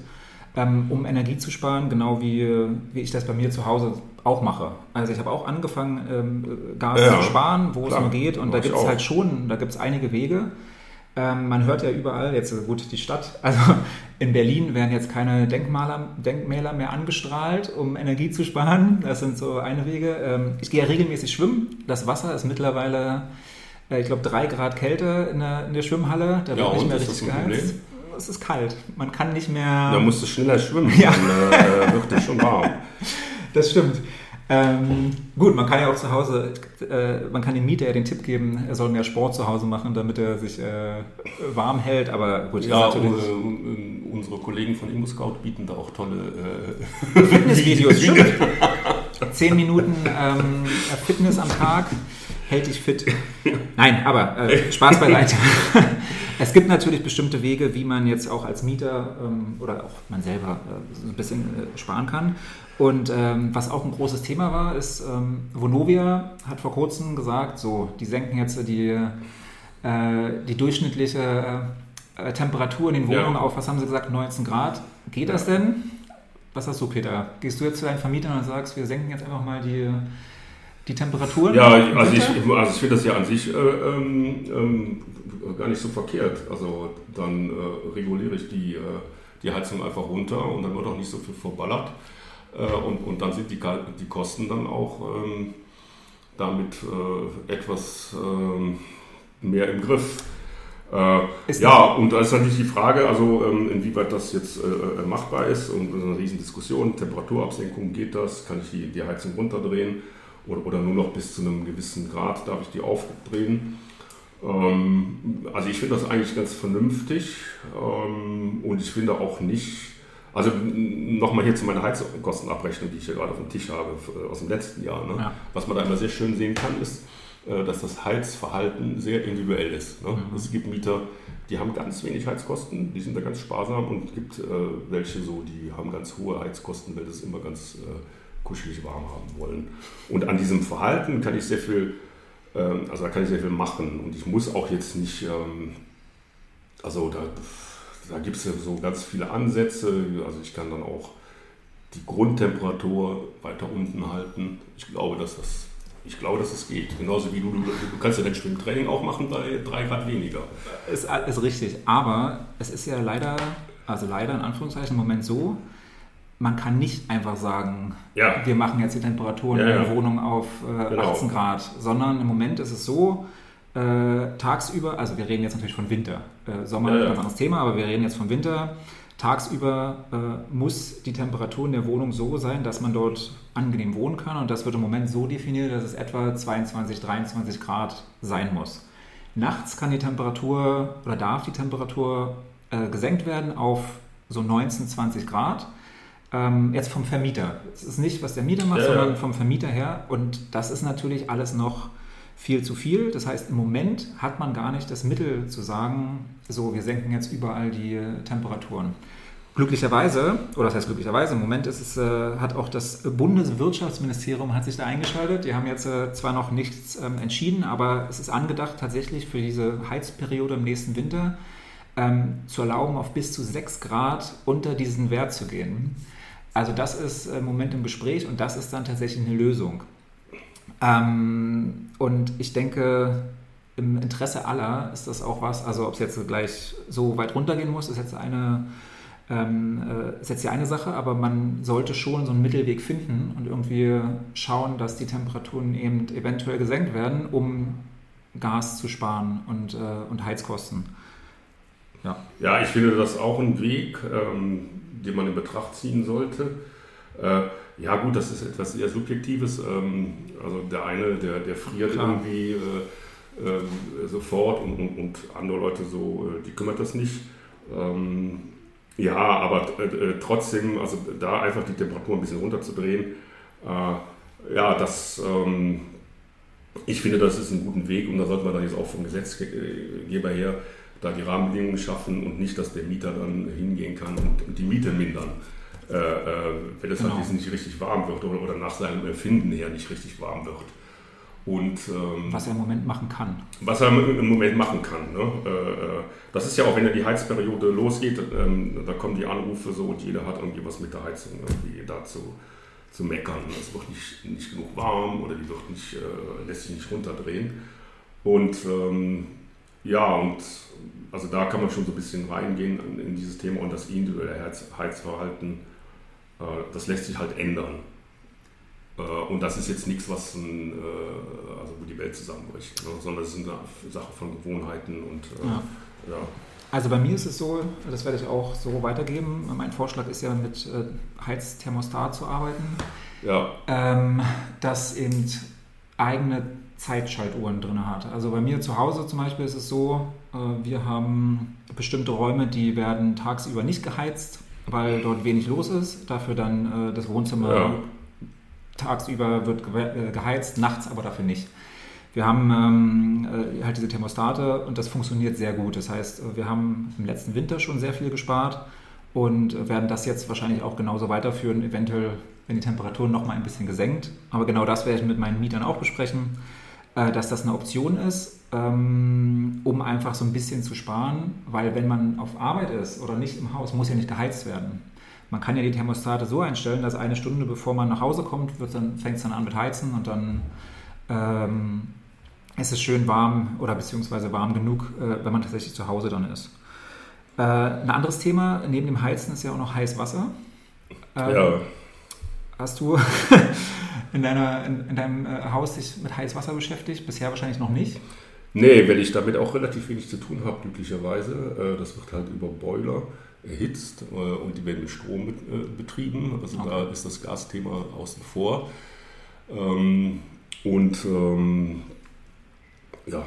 ähm, um Energie zu sparen, genau wie, wie ich das bei mir zu Hause auch mache. Also ich habe auch angefangen, ähm, Gas ja, zu sparen, wo klar, es nur geht. Und da gibt es halt schon, da gibt es einige Wege. Ähm, man hört ja überall, jetzt gut die Stadt, also (laughs) in Berlin werden jetzt keine Denkmaler, Denkmäler mehr angestrahlt, um Energie zu sparen. Das sind so eine Wege. Ähm, ich gehe ja regelmäßig schwimmen. Das Wasser ist mittlerweile, äh, ich glaube, drei Grad Kälte in der, in der Schwimmhalle. Da wird ja, nicht mehr richtig geheizt. Es ist kalt. Man kann nicht mehr. Da musst du schneller schwimmen, ja. dann äh, wird es schon warm. (laughs) Das stimmt. Ähm, gut, man kann ja auch zu Hause, äh, man kann dem Mieter ja den Tipp geben, er soll mehr Sport zu Hause machen, damit er sich äh, warm hält, aber gut. Ja, natürlich äh, unsere Kollegen von ImmoScout bieten da auch tolle äh, (laughs) Fitnessvideos. Zehn Minuten ähm, Fitness am Tag hält dich fit. Nein, aber äh, Spaß beiseite. (laughs) es gibt natürlich bestimmte Wege, wie man jetzt auch als Mieter ähm, oder auch man selber äh, so ein bisschen äh, sparen kann. Und ähm, was auch ein großes Thema war, ist, ähm, Vonovia hat vor kurzem gesagt, so, die senken jetzt die, äh, die durchschnittliche äh, Temperatur in den Wohnungen ja. auf, was haben sie gesagt, 19 Grad. Geht das denn? Was hast du, Peter? Gehst du jetzt zu deinen Vermietern und sagst, wir senken jetzt einfach mal die, die Temperaturen? Ja, also ich, also ich finde das ja an sich äh, ähm, ähm, gar nicht so verkehrt. Also dann äh, reguliere ich die, äh, die Heizung einfach runter und dann wird auch nicht so viel verballert. Äh, und, und dann sind die, die Kosten dann auch ähm, damit äh, etwas ähm, mehr im Griff. Äh, ja, und da ist natürlich die Frage, also ähm, inwieweit das jetzt äh, äh machbar ist und eine Riesendiskussion, Temperaturabsenkung, geht das, kann ich die, die Heizung runterdrehen oder, oder nur noch bis zu einem gewissen Grad darf ich die aufdrehen. Ähm, also ich finde das eigentlich ganz vernünftig ähm, und ich finde auch nicht, also nochmal hier zu meiner Heizkostenabrechnung, die ich hier gerade auf dem Tisch habe, äh, aus dem letzten Jahr. Ne? Ja. Was man da immer sehr schön sehen kann, ist, äh, dass das Heizverhalten sehr individuell ist. Ne? Mhm. Es gibt Mieter, die haben ganz wenig Heizkosten, die sind da ganz sparsam und es gibt äh, welche so, die haben ganz hohe Heizkosten, weil sie es immer ganz äh, kuschelig warm haben wollen. Und an diesem Verhalten kann ich sehr viel, ähm, also da kann ich sehr viel machen und ich muss auch jetzt nicht, ähm, also da da gibt es ja so ganz viele Ansätze. Also ich kann dann auch die Grundtemperatur weiter unten halten. Ich glaube, dass das, ich glaube, dass das geht. Genauso wie du, du, du kannst ja dein Schwimmtraining auch machen bei drei Grad weniger. Ist, ist richtig. Aber es ist ja leider, also leider in Anführungszeichen im Moment so, man kann nicht einfach sagen, ja. wir machen jetzt die Temperatur in ja, der Wohnung auf äh, genau. 18 Grad, sondern im Moment ist es so, äh, tagsüber, also wir reden jetzt natürlich von Winter, äh, Sommer ja, ja. ist ein anderes Thema, aber wir reden jetzt von Winter. Tagsüber äh, muss die Temperatur in der Wohnung so sein, dass man dort angenehm wohnen kann und das wird im Moment so definiert, dass es etwa 22, 23 Grad sein muss. Nachts kann die Temperatur oder darf die Temperatur äh, gesenkt werden auf so 19, 20 Grad. Ähm, jetzt vom Vermieter. Es ist nicht, was der Mieter macht, ja, sondern vom Vermieter her. Und das ist natürlich alles noch viel zu viel. Das heißt, im Moment hat man gar nicht das Mittel zu sagen, so, wir senken jetzt überall die Temperaturen. Glücklicherweise, oder das heißt glücklicherweise, im Moment ist es, äh, hat auch das Bundeswirtschaftsministerium hat sich da eingeschaltet. Die haben jetzt äh, zwar noch nichts ähm, entschieden, aber es ist angedacht, tatsächlich für diese Heizperiode im nächsten Winter ähm, zu erlauben, auf bis zu 6 Grad unter diesen Wert zu gehen. Also das ist im Moment im Gespräch und das ist dann tatsächlich eine Lösung. Ähm, und ich denke, im Interesse aller ist das auch was, also ob es jetzt gleich so weit runtergehen muss, ist jetzt eine ähm, äh, ist jetzt die eine Sache, aber man sollte schon so einen Mittelweg finden und irgendwie schauen, dass die Temperaturen eben eventuell gesenkt werden, um Gas zu sparen und, äh, und Heizkosten. Ja. ja, ich finde das auch ein Weg, ähm, den man in Betracht ziehen sollte. Äh, ja gut, das ist etwas sehr Subjektives. Ähm, also der eine, der, der friert Klar. irgendwie äh, äh, sofort und, und, und, andere Leute so, äh, die kümmert das nicht. Ähm, ja, aber äh, trotzdem, also da einfach die Temperatur ein bisschen runterzudrehen, ja, das, ähm, ich finde, das ist ein guter Weg und da sollte man dann jetzt auch vom Gesetzgeber her da die Rahmenbedingungen schaffen und nicht, dass der Mieter dann hingehen kann und die Miete mindern. Äh, äh, wenn es halt genau. halt nicht richtig warm wird oder, oder, nach seinem Empfinden her nicht richtig warm wird. Und, ähm, was er im Moment machen kann. Was er im Moment machen kann. Ne? Äh, äh, das ist ja auch, wenn ja die Heizperiode losgeht, ähm, da kommen die Anrufe so und jeder hat irgendwie was mit der Heizung irgendwie dazu zu meckern. Es wird nicht, nicht genug warm oder die wird nicht, äh, lässt sich nicht runterdrehen. Und ähm, ja, und also da kann man schon so ein bisschen reingehen in dieses Thema und das individuelle Heizverhalten äh, das lässt sich halt ändern. Äh, und das ist jetzt nichts, was ein, äh, also wo die Welt zusammenbricht, ne? sondern es ist eine Sache von Gewohnheiten und ja. ja. Also bei mir ist es so, das werde ich auch so weitergeben. Mein Vorschlag ist ja mit Heizthermostat zu arbeiten. Ja. Ähm, das eben eigene Zeitschaltuhren drin hat. Also bei mir zu Hause zum Beispiel ist es so, wir haben bestimmte Räume, die werden tagsüber nicht geheizt weil dort wenig los ist. Dafür dann äh, das Wohnzimmer ja. tagsüber wird äh, geheizt, nachts aber dafür nicht. Wir haben ähm, äh, halt diese Thermostate und das funktioniert sehr gut. Das heißt, äh, wir haben im letzten Winter schon sehr viel gespart und werden das jetzt wahrscheinlich auch genauso weiterführen, eventuell wenn die Temperaturen noch mal ein bisschen gesenkt. Aber genau das werde ich mit meinen Mietern auch besprechen, dass das eine Option ist um einfach so ein bisschen zu sparen, weil wenn man auf Arbeit ist oder nicht im Haus, muss ja nicht geheizt werden. Man kann ja die Thermostate so einstellen, dass eine Stunde bevor man nach Hause kommt, dann, fängt es dann an mit Heizen und dann ähm, ist es schön warm oder beziehungsweise warm genug, äh, wenn man tatsächlich zu Hause dann ist. Äh, ein anderes Thema neben dem Heizen ist ja auch noch heiß Wasser. Ähm, ja. Hast du (laughs) in, deiner, in, in deinem äh, Haus dich mit heiß Wasser beschäftigt? Bisher wahrscheinlich noch nicht. Nee, weil ich damit auch relativ wenig zu tun habe, glücklicherweise. Äh, das wird halt über Boiler erhitzt äh, und die werden mit Strom äh, betrieben. Also okay. da ist das Gasthema außen vor. Ähm, und ähm, ja,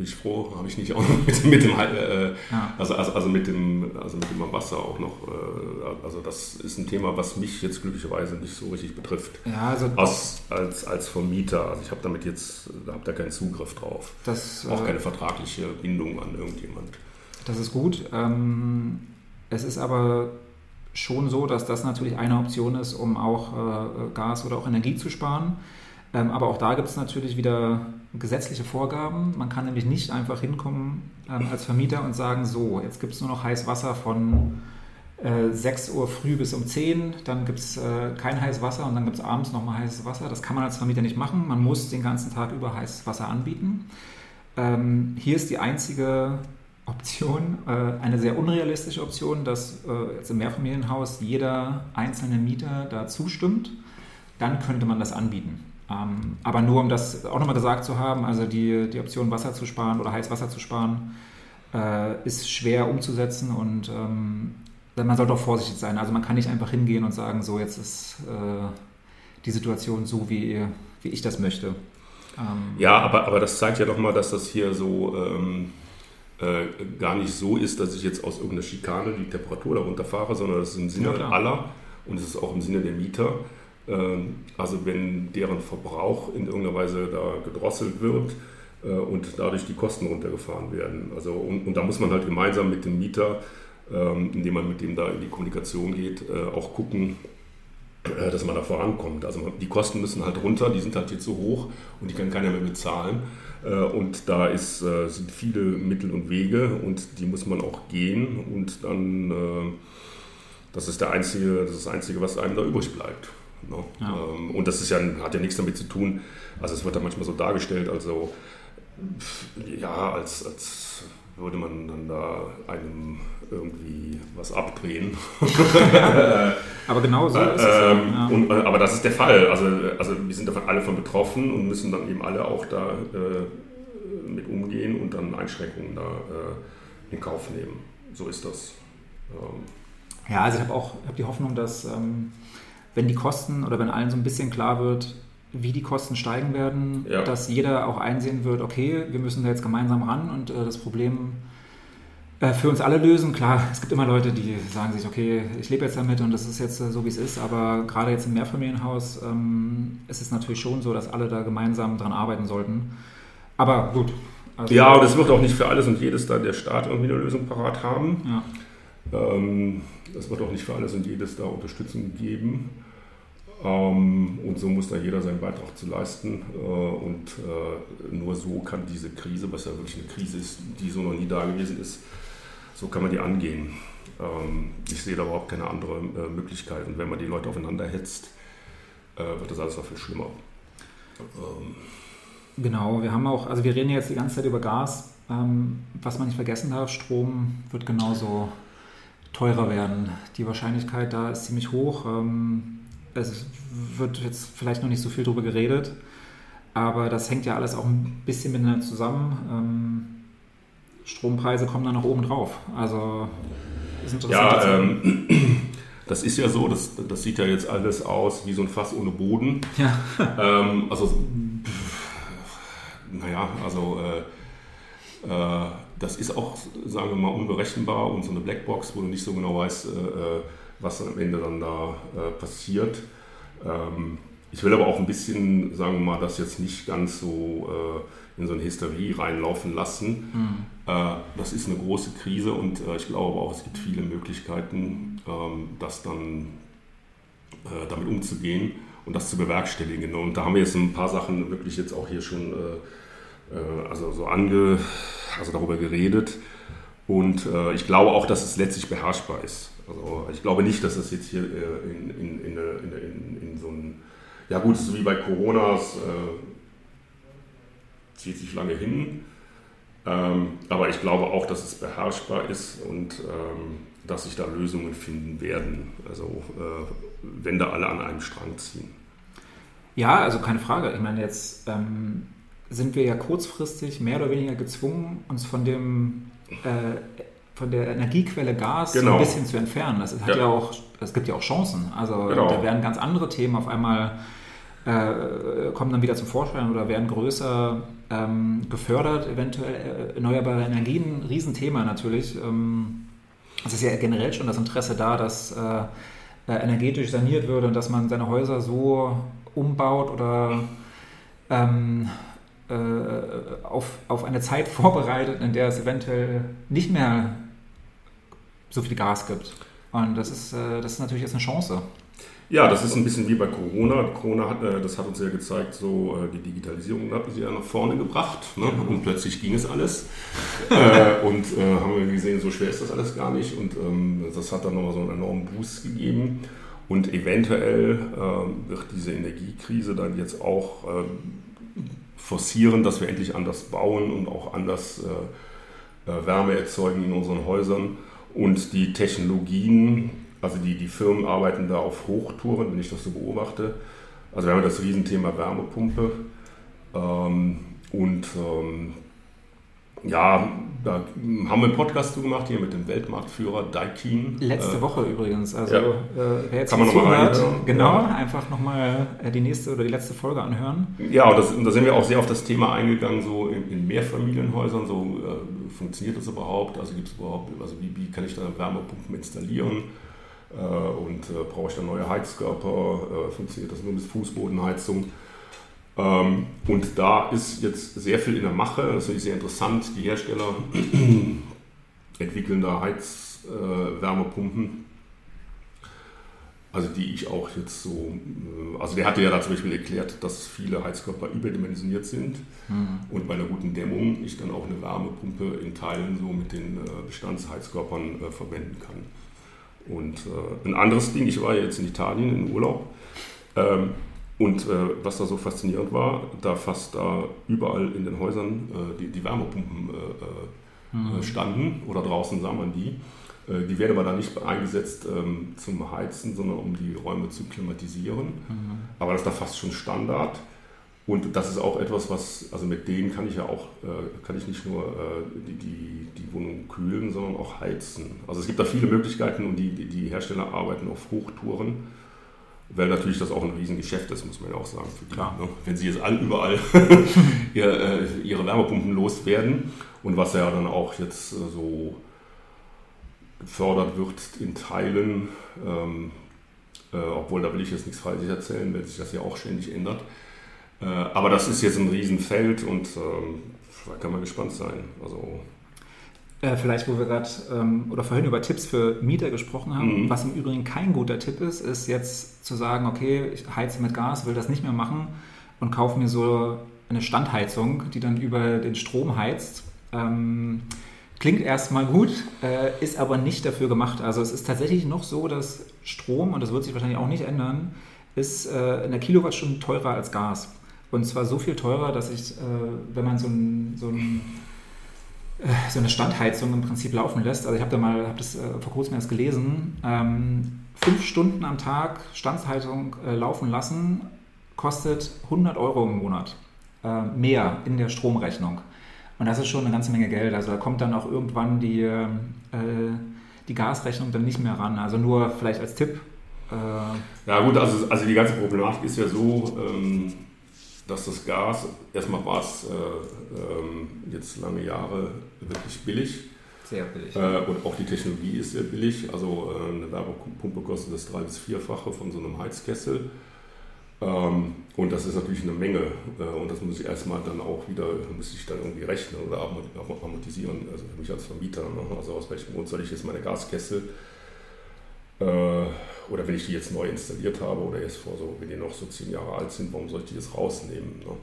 bin ich froh, habe ich nicht auch noch mit, mit dem, äh, ja. also, also, also, mit dem, also mit dem Wasser auch noch, äh, also das ist ein Thema, was mich jetzt glücklicherweise nicht so richtig betrifft. Ja, also Aus, als, als Vermieter, also ich habe damit jetzt, da habe da keinen Zugriff drauf. Das, auch äh, keine vertragliche Bindung an irgendjemand. Das ist gut. Ähm, es ist aber schon so, dass das natürlich eine Option ist, um auch äh, Gas oder auch Energie zu sparen. Ähm, aber auch da gibt es natürlich wieder gesetzliche Vorgaben. Man kann nämlich nicht einfach hinkommen ähm, als Vermieter und sagen, so, jetzt gibt es nur noch heiß Wasser von äh, 6 Uhr früh bis um 10, dann gibt es äh, kein heißes Wasser und dann gibt es abends nochmal heißes Wasser. Das kann man als Vermieter nicht machen. Man muss den ganzen Tag über heißes Wasser anbieten. Ähm, hier ist die einzige Option, äh, eine sehr unrealistische Option, dass äh, jetzt im Mehrfamilienhaus jeder einzelne Mieter da zustimmt. Dann könnte man das anbieten. Ähm, aber nur um das auch nochmal gesagt zu haben, also die, die Option Wasser zu sparen oder Heißwasser zu sparen, äh, ist schwer umzusetzen und ähm, man sollte auch vorsichtig sein. Also man kann nicht einfach hingehen und sagen, so jetzt ist äh, die Situation so, wie, wie ich das möchte. Ähm, ja, aber, aber das zeigt ja doch mal, dass das hier so ähm, äh, gar nicht so ist, dass ich jetzt aus irgendeiner Schikane die Temperatur darunter fahre, sondern das ist im Sinne ja, aller und es ist auch im Sinne der Mieter also wenn deren Verbrauch in irgendeiner Weise da gedrosselt wird äh, und dadurch die Kosten runtergefahren werden. Also, und, und da muss man halt gemeinsam mit dem Mieter, ähm, indem man mit dem da in die Kommunikation geht, äh, auch gucken, äh, dass man da vorankommt. Also die Kosten müssen halt runter, die sind halt jetzt so hoch und die kann keiner mehr bezahlen. Und da ist, sind viele Mittel und Wege und die muss man auch gehen und dann, das ist, der einzige, das ist das Einzige, was einem da übrig bleibt. Ne? Ja. Ähm, und das ist ja, hat ja nichts damit zu tun, also es wird da manchmal so dargestellt, also ja, als, als würde man dann da einem irgendwie was abdrehen. (laughs) aber genau so ist es. Ähm, ja. und, äh, aber das ist der Fall. Also, also wir sind davon alle von betroffen und müssen dann eben alle auch da äh, mit umgehen und dann Einschränkungen da äh, in Kauf nehmen. So ist das. Ähm. Ja, also ich habe auch hab die Hoffnung, dass ähm, wenn die Kosten oder wenn allen so ein bisschen klar wird, wie die Kosten steigen werden, ja. dass jeder auch einsehen wird, okay, wir müssen da jetzt gemeinsam ran und äh, das Problem äh, für uns alle lösen. Klar, (laughs) es gibt immer Leute, die sagen sich, okay, ich lebe jetzt damit und das ist jetzt äh, so, wie es ist, aber gerade jetzt im Mehrfamilienhaus ähm, ist es natürlich schon so, dass alle da gemeinsam dran arbeiten sollten. Aber gut. Also ja, und es wird auch nicht für alles und jedes da der Staat irgendwie eine Lösung parat haben. Ja. Ähm, es wird auch nicht für alles und jedes da Unterstützung geben. Ähm, und so muss da jeder seinen Beitrag zu leisten. Äh, und äh, nur so kann diese Krise, was ja wirklich eine Krise ist, die so noch nie da gewesen ist, so kann man die angehen. Ähm, ich sehe da überhaupt keine andere äh, Möglichkeit. Und wenn man die Leute aufeinander hetzt, wird das alles noch viel schlimmer. Ähm. Genau, wir haben auch, also wir reden jetzt die ganze Zeit über Gas. was man nicht vergessen darf, Strom wird genauso teurer werden. Die Wahrscheinlichkeit da ist ziemlich hoch. Ähm, es wird jetzt vielleicht noch nicht so viel darüber geredet, aber das hängt ja alles auch ein bisschen miteinander zusammen. Ähm, Strompreise kommen dann noch oben drauf. Also ist interessant. Ja, ähm, (clears throat) das ist ja so, das, das sieht ja jetzt alles aus wie so ein Fass ohne Boden. Ja. (laughs) Ähm, also, naja, also äh, äh, das ist auch, sagen wir mal, unberechenbar und so eine Blackbox, wo du nicht so genau weißt, äh, äh, was am Ende dann da äh, passiert. Ähm, ich will aber auch ein bisschen, sagen wir mal, das jetzt nicht ganz so in so eine Hysterie reinlaufen lassen. Mhm. das ist eine große Krise und ich glaube auch, es gibt viele Möglichkeiten, ähm, das dann damit umzugehen und das zu bewerkstelligen. Und da haben wir jetzt ein paar Sachen wirklich jetzt auch hier schon also so ange also darüber geredet. Und äh, ich glaube auch, dass es letztlich beherrschbar ist. Also ich glaube nicht, dass es jetzt hier äh, in, in, in, in, so einem, ja gut, so wie bei Corona, es äh, zieht sich lange hin. Ähm, aber ich glaube auch, dass es beherrschbar ist und ähm, dass sich da Lösungen finden werden. Also äh, wenn da alle an einem Strang ziehen. Ja, also keine Frage. Ich meine jetzt, ähm, sind wir ja kurzfristig mehr oder weniger gezwungen, uns von dem äh, von der Energiequelle Gas genau. so ein genau. bisschen zu entfernen. Das hat ja, ja auch, es gibt ja auch Chancen. Also genau. da werden ganz andere Themen auf einmal äh, kommen dann wieder zum Vorschein oder werden größer ähm, gefördert, eventuell äh, erneuerbare Energien, Riesenthema natürlich. Ähm, es ist ja generell schon das Interesse da, dass äh, äh energetisch saniert wird und dass man seine Häuser so umbaut oder ähm, äh, auf, auf eine Zeit (laughs) vorbereitet, in der es eventuell nicht mehr so viel Gas gibt. Und das ist, äh, das ist natürlich jetzt eine Chance. Ja, das ist ein bisschen wie bei Corona. Corona hat, äh, das hat uns ja gezeigt, so die Digitalisierung hat sie ja nach vorne gebracht ne? und plötzlich ging es alles. (laughs) äh, und äh, haben wir gesehen, so schwer ist das alles gar nicht und ähm, das hat dann nochmal so einen enormen Boost gegeben. Und eventuell äh, wird diese Energiekrise dann jetzt auch ähm, forcieren, dass wir endlich anders bauen und auch anders äh, äh, Wärme erzeugen in unseren Häusern. Und die Technologien, also die, die Firmen arbeiten da auf Hochtouren, wenn ich das so beobachte. Also wir haben das Riesenthema Wärmepumpe. Ähm, und ähm, ja, da haben wir einen Podcast zu gemacht hier mit dem Weltmarktführer Daikin. Letzte äh, Woche übrigens. Also ja. äh, wer jetzt Kann man zuhört, rein, genau, ja. einfach nochmal äh, die nächste oder die letzte Folge anhören. Ja, und, das, und da sind wir auch sehr auf das Thema eingegangen, so in, in Mehrfamilienhäusern, so äh, funktioniert das überhaupt? Also gibt es überhaupt, also wie, wie, kann ich da Wärmepumpen installieren? Äh, und äh, brauche ich dann neue Heizkörper, funktioniert das nur mit Fußbodenheizung. Ähm, und da ist jetzt sehr viel in der Mache, das finde ich sehr interessant. Die Hersteller (clears throat) entwickeln da Heizwärmepumpen also die ich auch jetzt so, äh, also der hatte ja da zum Beispiel erklärt, dass viele Heizkörper überdimensioniert sind mhm. und bei einer guten Dämmung ich dann auch eine Wärmepumpe in Teilen so mit den äh, Bestandsheizkörpern äh, verwenden kann. Und ein anderes Ding, ich war jetzt in Italien im Urlaub ähm, und äh, was da so faszinierend war, da fast da überall in den Häusern äh, die, die, Wärmepumpen mhm. standen oder draußen sah man die. Äh, die werden aber dann nicht eingesetzt ähm, zum Heizen, sondern um die Räume zu klimatisieren. Mhm. Aber das ist da fast schon Standard. Und das ist auch etwas, was, also mit denen kann ich ja auch, äh, kann ich nicht nur äh, die, die, die Wohnung kühlen, sondern auch heizen. Also es gibt da viele Möglichkeiten und die, die, die Hersteller arbeiten auf Hochtouren, weil natürlich das auch ein Riesengeschäft ist, muss man ja auch sagen. Die, Klar. Ne? Wenn sie jetzt all, überall (laughs) ihre, ihre Wärmepumpen loswerden und was ja dann auch jetzt so gefördert wird in Teilen, ähm, äh, obwohl da will ich jetzt nichts Falsches erzählen, weil sich das ja auch ständig ändert. Äh, aber das ist jetzt ein Riesenfeld und ähm, da kann man gespannt sein. Also, äh, vielleicht, wo wir gerade ähm, oder vorhin über Tipps für Mieter gesprochen haben, mhm. was im Übrigen kein guter Tipp ist, ist jetzt zu sagen, okay, ich heize mit Gas, will das nicht mehr machen und kaufe mir so eine Standheizung, die dann über den Strom heizt. Ähm, Klingt erstmal gut, äh, ist aber nicht dafür gemacht. Also es ist tatsächlich noch so, dass Strom, und das wird sich wahrscheinlich auch nicht ändern, ist äh, in der Kilowattstunde teurer als Gas. Und zwar so viel teurer, dass ich, äh, wenn man so, ein, so, ein, so, eine Standheizung im Prinzip laufen lässt, also ich habe da mal, habe das äh, vor kurzem erst gelesen, ähm, fünf Stunden am Tag Standheizung äh, laufen lassen, kostet 100 Euro im Monat mehr in der Stromrechnung. Und das ist schon eine ganze Menge Geld. Also da kommt dann auch irgendwann die, äh, die Gasrechnung dann nicht mehr ran. Also nur vielleicht als Tipp. Äh ja gut, also, also die ganze Problematik ist ja so, ähm, dass das Gas, erstmal war es äh, ähm, jetzt lange Jahre wirklich billig. Sehr billig. Äh, und auch die Technologie ist sehr billig. Also äh, eine Wärmepumpe kostet das drei- bis vierfache von so einem Heizkessel. Ähm, und das ist natürlich eine Menge. Äh, und das muss ich erstmal dann auch wieder, muss ich dann irgendwie rechnen oder amortisieren, also für mich als Vermieter. Ne? Also aus welchem Grund soll ich jetzt meine Gaskessel oder wenn ich die jetzt neu installiert habe oder erst vor so, wenn die noch so zehn Jahre alt sind, warum soll ich die jetzt rausnehmen? Ne?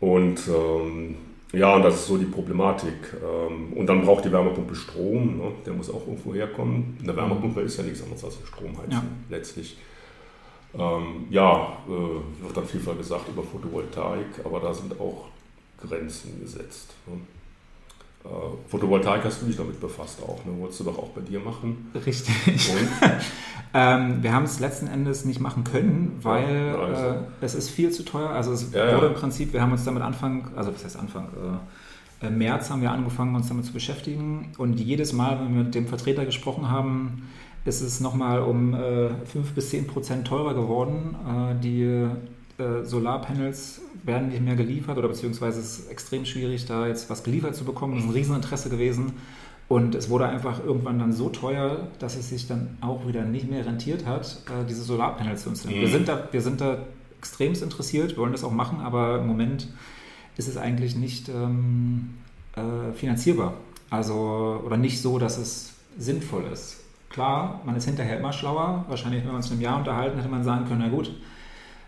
Und ähm, ja, und das ist so die Problematik. Ähm, und dann braucht die Wärmepumpe Strom, ne? der muss auch irgendwo herkommen. Eine Wärmepumpe ist ja nichts anderes als ein Stromheizen ja. letztlich. Ähm, ja, äh, wird dann vielfach gesagt über Photovoltaik, aber da sind auch Grenzen gesetzt. Ne? Äh, Photovoltaik hast du dich damit befasst auch, ne? Wolltest du doch auch bei dir machen. Richtig. (laughs) ähm, wir haben es letzten Endes nicht machen können, weil ja, also. äh, es ist viel zu teuer. Also es ja, wurde ja. im Prinzip, wir haben uns damit Anfang, also was heißt Anfang, äh, März haben wir angefangen, uns damit zu beschäftigen. Und jedes Mal, wenn wir mit dem Vertreter gesprochen haben, ist es nochmal um äh, 5 bis 10 Prozent teurer geworden. Äh, die äh, Solarpanels werden nicht mehr geliefert oder beziehungsweise es ist extrem schwierig, da jetzt was geliefert zu bekommen. Das ist ein Rieseninteresse gewesen. Und es wurde einfach irgendwann dann so teuer, dass es sich dann auch wieder nicht mehr rentiert hat, äh, diese Solarpanels zu installieren. Mhm. Wir, sind da, wir sind da extremst interessiert, wir wollen das auch machen, aber im Moment ist es eigentlich nicht ähm, äh, finanzierbar. Also, oder nicht so, dass es sinnvoll ist. Klar, man ist hinterher immer schlauer. Wahrscheinlich, wenn wir uns in einem Jahr unterhalten, hätte man sagen können, na gut,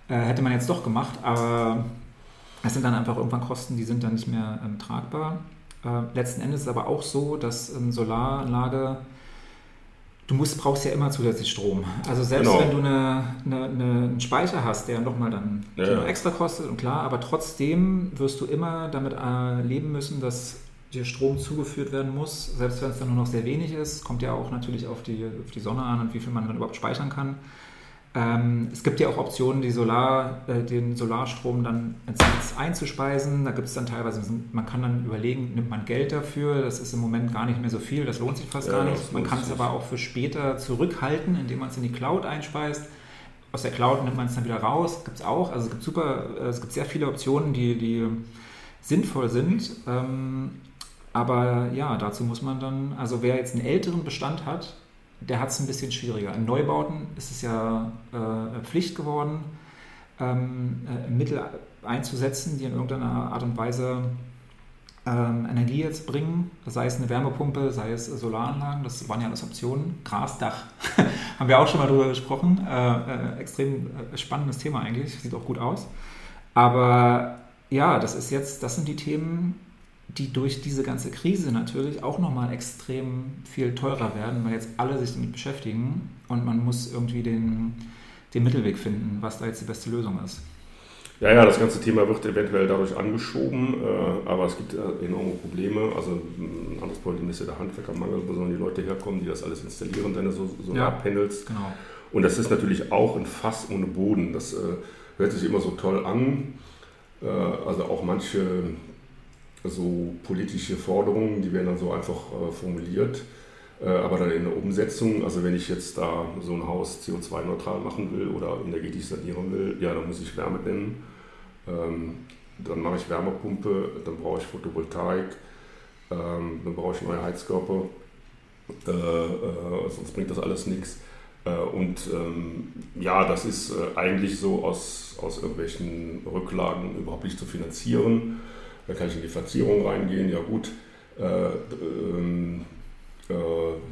äh, hätte man jetzt doch gemacht, aber es sind dann einfach irgendwann Kosten, die sind dann nicht mehr ähm, tragbar. Äh, letzten Endes ist es aber auch so, dass eine Solaranlage, du musst, brauchst ja immer zusätzlich Strom. Also selbst genau. wenn du eine, eine, eine, einen Speicher hast, der nochmal dann ja. extra kostet, und klar, aber trotzdem wirst du immer damit äh, leben müssen, dass dir Strom zugeführt werden muss, selbst wenn es dann nur noch sehr wenig ist, kommt ja auch natürlich auf die, auf die Sonne an und wie viel man dann überhaupt speichern kann. Ähm, es gibt ja auch Optionen, die Solar, äh, den Solarstrom dann ins Netz einzuspeisen. Da gibt es dann teilweise, man kann dann überlegen, nimmt man Geld dafür. Das ist im Moment gar nicht mehr so viel, das lohnt sich fast ja, gar nicht. Man kann es aber auch für später zurückhalten, indem man es in die Cloud einspeist. Aus der Cloud nimmt man es dann wieder raus. Gibt es auch. Also es gibt super, äh, es gibt sehr viele Optionen, die, die sinnvoll sind. Ähm, aber ja, dazu muss man dann, also wer jetzt einen älteren Bestand hat, der hat es ein bisschen schwieriger. In Neubauten ist es ja äh, Pflicht geworden, ähm, äh, Mittel einzusetzen, die in irgendeiner Art und Weise ähm, Energie jetzt bringen, sei es eine Wärmepumpe, sei es Solaranlagen, das waren ja alles Optionen. Grasdach, (laughs) haben wir auch schon mal drüber gesprochen. Äh, äh, extrem äh, spannendes Thema eigentlich, sieht auch gut aus. Aber ja, das ist jetzt, das sind die Themen, die durch diese ganze Krise natürlich auch nochmal extrem viel teurer werden, weil jetzt alle sich damit beschäftigen und man muss irgendwie den, den Mittelweg finden, was da jetzt die beste Lösung ist. Ja, ja, das ganze Thema wird eventuell dadurch angeschoben, äh, aber es gibt äh, enorme Probleme. Also ein anderes Problem ist ja der Handwerkermangel, wo sollen die Leute herkommen, die das alles installieren, deine Solarpanels. Ja, genau. Und das ist natürlich auch ein Fass ohne Boden. Das äh, hört sich immer so toll an. Äh, also auch manche so politische Forderungen, die werden dann so einfach äh, formuliert. Äh, aber dann in der Umsetzung, also wenn ich jetzt da so ein Haus CO2-neutral machen will oder energetisch sanieren will, ja, dann muss ich Wärme nennen. Ähm, dann mache ich Wärmepumpe, dann brauche ich Photovoltaik, ähm, dann brauche ich neue Heizkörper, äh, äh, sonst bringt das alles nichts. Äh, und ähm, ja, das ist äh, eigentlich so aus, aus irgendwelchen Rücklagen überhaupt nicht zu finanzieren. Da kann ich in die Verzierung reingehen, ja gut. Äh, ähm, äh,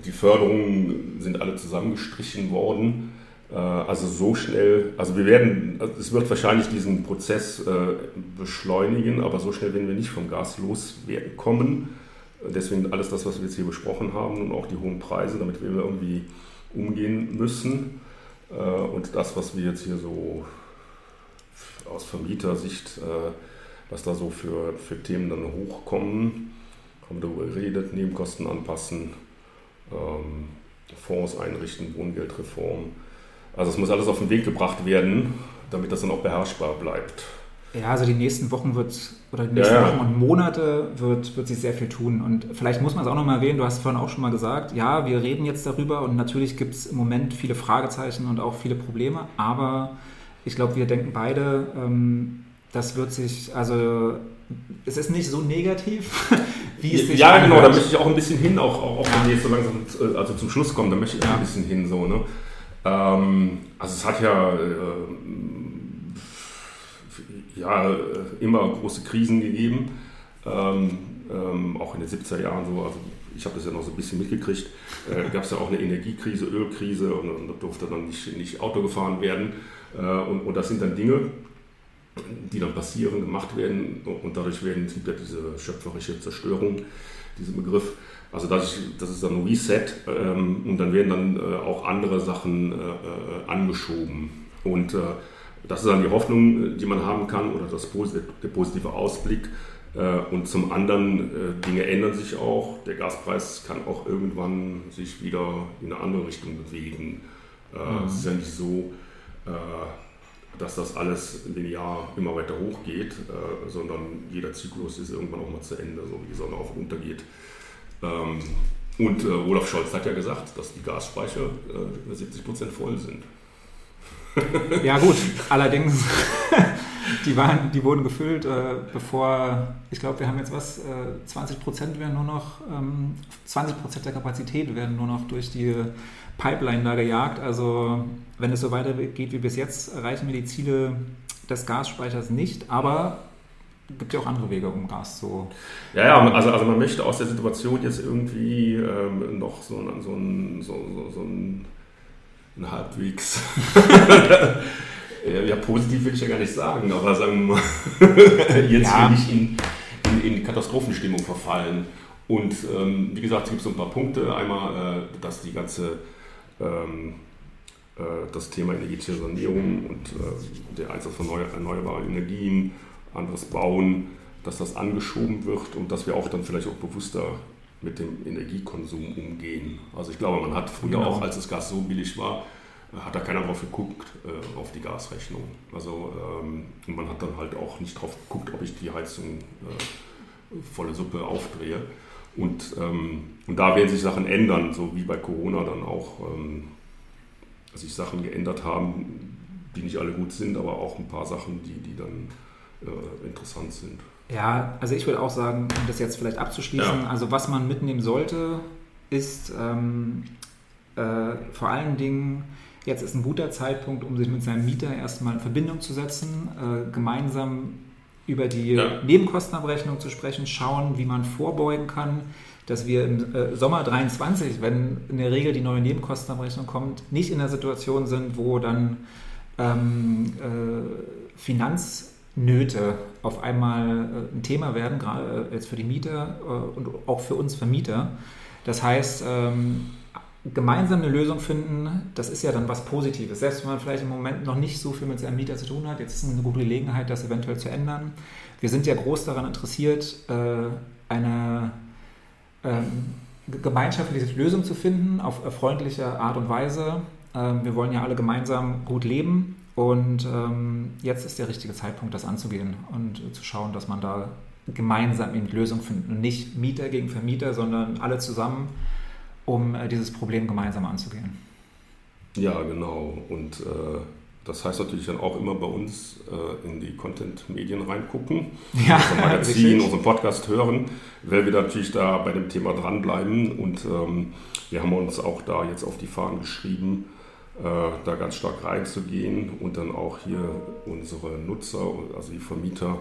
die Förderungen sind alle zusammengestrichen worden. Äh, also so schnell, also wir werden, es wird wahrscheinlich diesen Prozess äh, beschleunigen, aber so schnell werden wir nicht vom Gas loswerden kommen. Deswegen alles das, was wir jetzt hier besprochen haben und auch die hohen Preise, damit wir irgendwie umgehen müssen. Und das, was wir jetzt hier so aus Vermietersicht, was da so für, für Themen dann hochkommen, haben wir darüber geredet, Nebenkosten anpassen, ähm, Fonds einrichten, Wohngeldreform. Also es muss alles auf den Weg gebracht werden, damit das dann auch beherrschbar bleibt. Ja, also die nächsten Wochen wird, oder die nächsten ja, Wochen und Monate wird, wird sich sehr viel tun. Und vielleicht muss man es auch nochmal erwähnen, du hast vorhin auch schon mal gesagt, ja, wir reden jetzt darüber und natürlich gibt es im Moment viele Fragezeichen und auch viele Probleme, aber ich glaube, wir denken beide, ähm, das wird sich, also es ist nicht so negativ, (laughs) wie es sich Ja, anhört. genau, da möchte ich auch ein bisschen hin, auch, auch, auch wenn wir jetzt so langsam äh, also zum Schluss kommen, da möchte ich ja. ein bisschen hin. So, ne? Ähm, also es hat ja, äh, ja immer große Krisen gegeben, ähm, ähm, auch in den 70er Jahren so, also ich habe das ja noch so ein bisschen mitgekriegt, äh, gab es ja auch eine Energiekrise, Ölkrise und, und da durfte dann nicht, nicht Auto gefahren werden. Äh, und, und das sind dann Dinge, die dann passieren, gemacht werden und dadurch werden, es gibt ja diese schöpferische Zerstörung, diesen Begriff. Also das, das ist dann ein Reset ähm, und dann werden dann äh, auch andere Sachen äh, äh, angeschoben. Und äh, das ist dann die Hoffnung, die man haben kann oder das, der positive Ausblick. Äh, und zum anderen, äh, Dinge ändern sich auch. Der Gaspreis kann auch irgendwann sich wieder in eine andere Richtung bewegen. Mhm. Es ist ja nicht so, dass das alles linear immer weiter hochgeht, äh, sondern jeder Zyklus ist irgendwann auch mal zu Ende, so wie die Sonne auf und unter geht. Ähm, und äh, Olaf Scholz hat ja gesagt, dass die Gasspeicher äh, 70 Prozent voll sind. ja gut, allerdings, (laughs) die, waren, die wurden gefüllt, äh, bevor, ich glaube, wir haben jetzt was, 20 äh, Prozent werden nur noch, ähm, 20 Prozent der Kapazität werden nur noch durch die Pipeline da gejagt. Also wenn es so weitergeht wie bis jetzt, erreichen wir die Ziele des Gasspeichers nicht, aber es gibt ja auch andere Wege, um Gas zu. Ja, ja, also, also man möchte aus der Situation jetzt irgendwie ähm, noch so, so, ein, so, so, so ein, ein halbwegs. (laughs) ja, positiv will ich ja gar nicht sagen, aber sagen wir mal, (laughs) jetzt ja. will ich in, in, in Katastrophenstimmung verfallen. Und ähm, wie gesagt, es gibt so ein paar Punkte. Einmal, äh, dass die ganze ähm, äh, das Thema energetische Sanierung und äh, der Einsatz von erneuerbaren Energien, anderes Bauen, dass das angeschoben wird und dass wir auch dann vielleicht auch bewusster mit dem Energiekonsum umgehen. Also ich glaube, man hat früher genau. auch, als das Gas so billig war, äh, hat da keiner drauf geguckt, äh, auf die Gasrechnung. Also ähm, man hat dann halt auch nicht drauf geguckt, ob ich die Heizung äh, volle Suppe aufdrehe. Und, ähm, und da werden sich Sachen ändern, so wie bei Corona dann auch ähm, sich Sachen geändert haben, die nicht alle gut sind, aber auch ein paar Sachen, die, die dann äh, interessant sind. Ja, also ich würde auch sagen, um das jetzt vielleicht abzuschließen, ja. also was man mitnehmen sollte, ist, ähm, äh, vor allen Dingen, jetzt ist ein guter Zeitpunkt, um sich mit seinem Mieter erstmal in Verbindung zu setzen, äh, gemeinsam über die ja. Nebenkostenabrechnung zu sprechen, schauen, wie man vorbeugen kann, dass wir im äh, Sommer 23, wenn in der Regel die neue Nebenkostenabrechnung kommt, nicht in der Situation sind, wo dann ähm, äh, Finanznöte auf einmal äh, ein Thema werden, gerade äh, jetzt für die Mieter und auch für uns Vermieter. Das heißt, ähm, gemeinsam eine Lösung finden, das ist ja dann was Positives. Selbst wenn man vielleicht im Moment noch nicht so viel mit seinem Mieter zu tun hat, jetzt ist eine gute Gelegenheit, das eventuell zu ändern. Wir sind ja groß daran interessiert, äh, eine ähm, gemeinschaftliche Lösung zu finden, auf freundliche Art und Weise. Ähm, wir wollen ja alle gemeinsam gut leben und ähm, jetzt ist der richtige Zeitpunkt, das anzugehen und zu schauen, dass man da gemeinsam in Lösung findet. Und nicht Mieter gegen Vermieter, sondern alle zusammen um äh, dieses Problem gemeinsam anzugehen. Ja, genau. Und äh, das heißt natürlich dann auch immer bei uns äh, in die Content-Medien reingucken, (laughs) ja, unser Magazin, unseren Podcast hören, weil wir natürlich da bei dem Thema dranbleiben. Und ähm, wir haben uns auch da jetzt auf die Fahnen geschrieben, äh, da ganz stark reinzugehen und dann auch hier unsere Nutzer, also die Vermieter,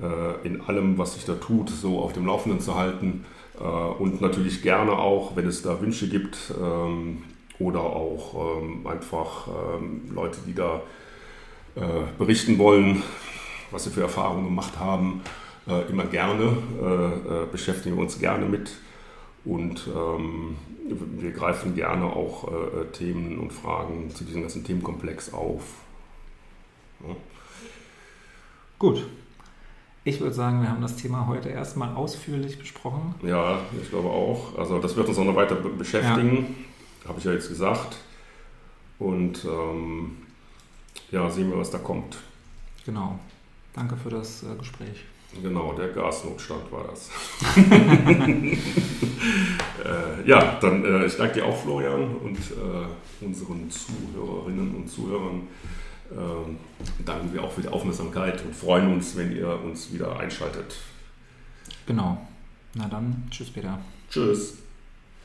äh, in allem, was sich da tut, so auf dem Laufenden zu halten äh, und natürlich gerne auch, wenn es da Wünsche gibt ähm, oder auch ähm, einfach ähm, Leute, die da äh, berichten wollen, was sie für Erfahrungen gemacht haben, äh, immer gerne, beschäftigen wir uns gerne mit. Und wir greifen gerne auch Themen und Fragen zu diesem ganzen Themenkomplex auf. Gut, ich würde sagen, wir haben das Thema heute erstmal ausführlich besprochen. Ja, ich glaube auch. Also das wird uns auch noch weiter beschäftigen, ja. habe ich ja jetzt gesagt. Und ähm, ja, sehen wir, was da kommt. Genau. Danke für das äh, Gespräch. Genau, der Gasnotstand war das. (laughs) äh, ja, dann äh, ich danke dir auch, Florian, und äh, unseren Zuhörerinnen und Zuhörern ähm, danken wir auch für die Aufmerksamkeit und freuen uns, wenn ihr uns wieder einschaltet. Genau. Na dann, tschüss, Peter. Tschüss.